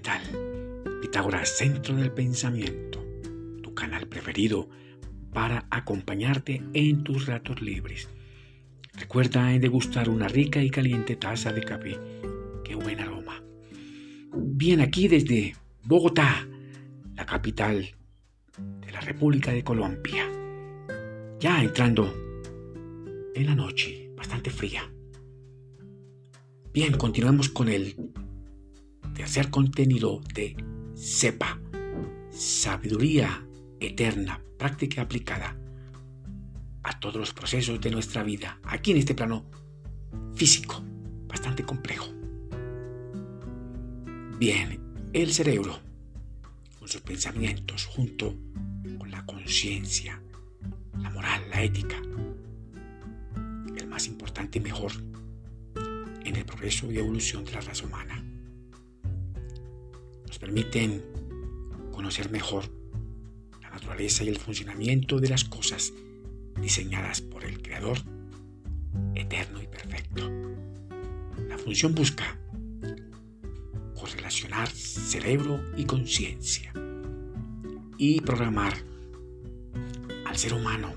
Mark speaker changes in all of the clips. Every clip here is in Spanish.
Speaker 1: tal? Pitágoras, Centro del Pensamiento, tu canal preferido para acompañarte en tus ratos libres. Recuerda degustar una rica y caliente taza de café. ¡Qué buen aroma! Bien, aquí desde Bogotá, la capital de la República de Colombia. Ya entrando en la noche, bastante fría. Bien, continuamos con el tercer contenido de SEPA, Sabiduría Eterna, Práctica Aplicada a todos los procesos de nuestra vida, aquí en este plano físico, bastante complejo. Bien, el cerebro, con sus pensamientos, junto con la conciencia, la moral, la ética, el más importante y mejor en el progreso y evolución de la raza humana. Permiten conocer mejor la naturaleza y el funcionamiento de las cosas diseñadas por el Creador eterno y perfecto. La función busca correlacionar cerebro y conciencia y programar al ser humano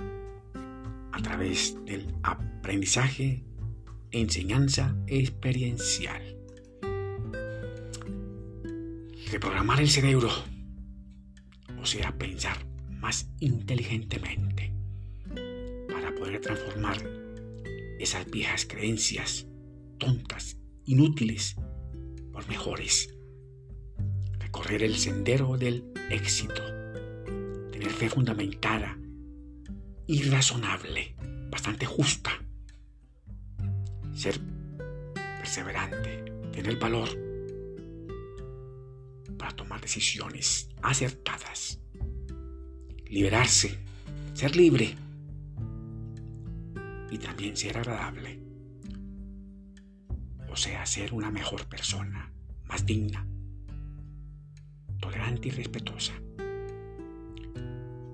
Speaker 1: a través del aprendizaje enseñanza experiencial. Reprogramar el cerebro, o sea, pensar más inteligentemente poder transformar esas viejas creencias tontas, inútiles, por mejores. Recorrer el sendero del éxito. Tener fe fundamentada y razonable, bastante justa. Ser perseverante, tener valor para tomar decisiones acertadas. Liberarse, ser libre y también ser agradable. O sea, ser una mejor persona, más digna, tolerante y respetuosa.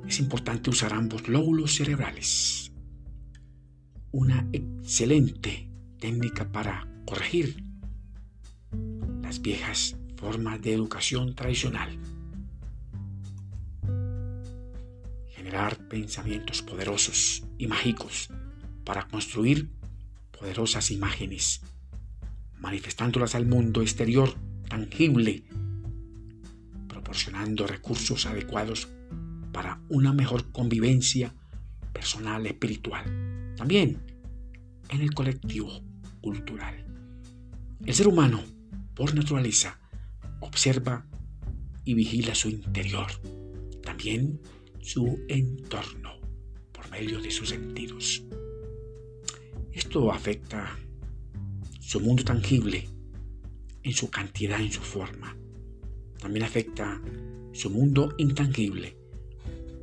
Speaker 1: Es importante usar ambos lóbulos cerebrales. Una excelente técnica para corregir las viejas formas de educación tradicional. Generar pensamientos poderosos y mágicos para construir poderosas imágenes, manifestándolas al mundo exterior tangible, proporcionando recursos adecuados para una mejor convivencia personal, espiritual, también en el colectivo cultural. El ser humano, por naturaleza, observa y vigila su interior, también su entorno, por medio de sus sentidos. Esto afecta su mundo tangible en su cantidad, en su forma. También afecta su mundo intangible,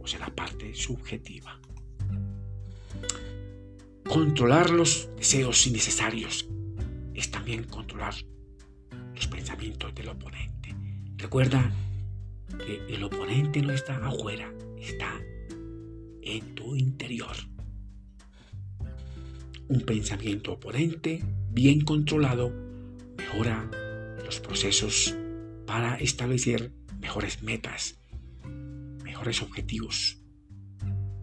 Speaker 1: o sea, la parte subjetiva. Controlar los deseos innecesarios es también controlar pensamientos del oponente. Recuerda que el oponente no está afuera, está en tu interior. Un pensamiento oponente bien controlado mejora los procesos para establecer mejores metas, mejores objetivos,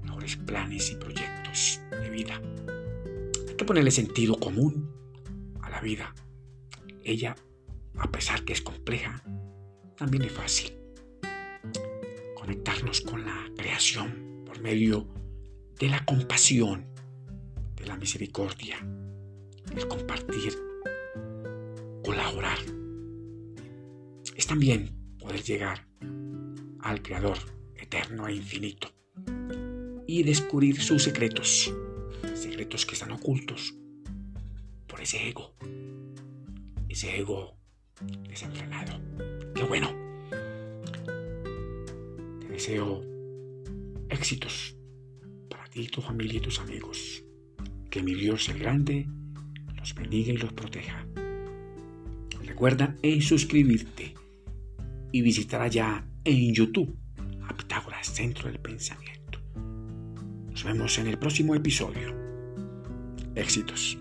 Speaker 1: mejores planes y proyectos de vida. Hay que ponerle sentido común a la vida. Ella, a pesar que es compleja, también es fácil. Conectarnos con la creación por medio de la compasión la misericordia, el compartir, colaborar. Es también poder llegar al Creador eterno e infinito y descubrir sus secretos, secretos que están ocultos por ese ego, ese ego desenfrenado. Qué bueno. Te deseo éxitos para ti, tu familia y tus amigos. Que mi Dios el grande los bendiga y los proteja. Recuerda en suscribirte y visitar allá en YouTube a Pitágoras Centro del Pensamiento. Nos vemos en el próximo episodio. Éxitos.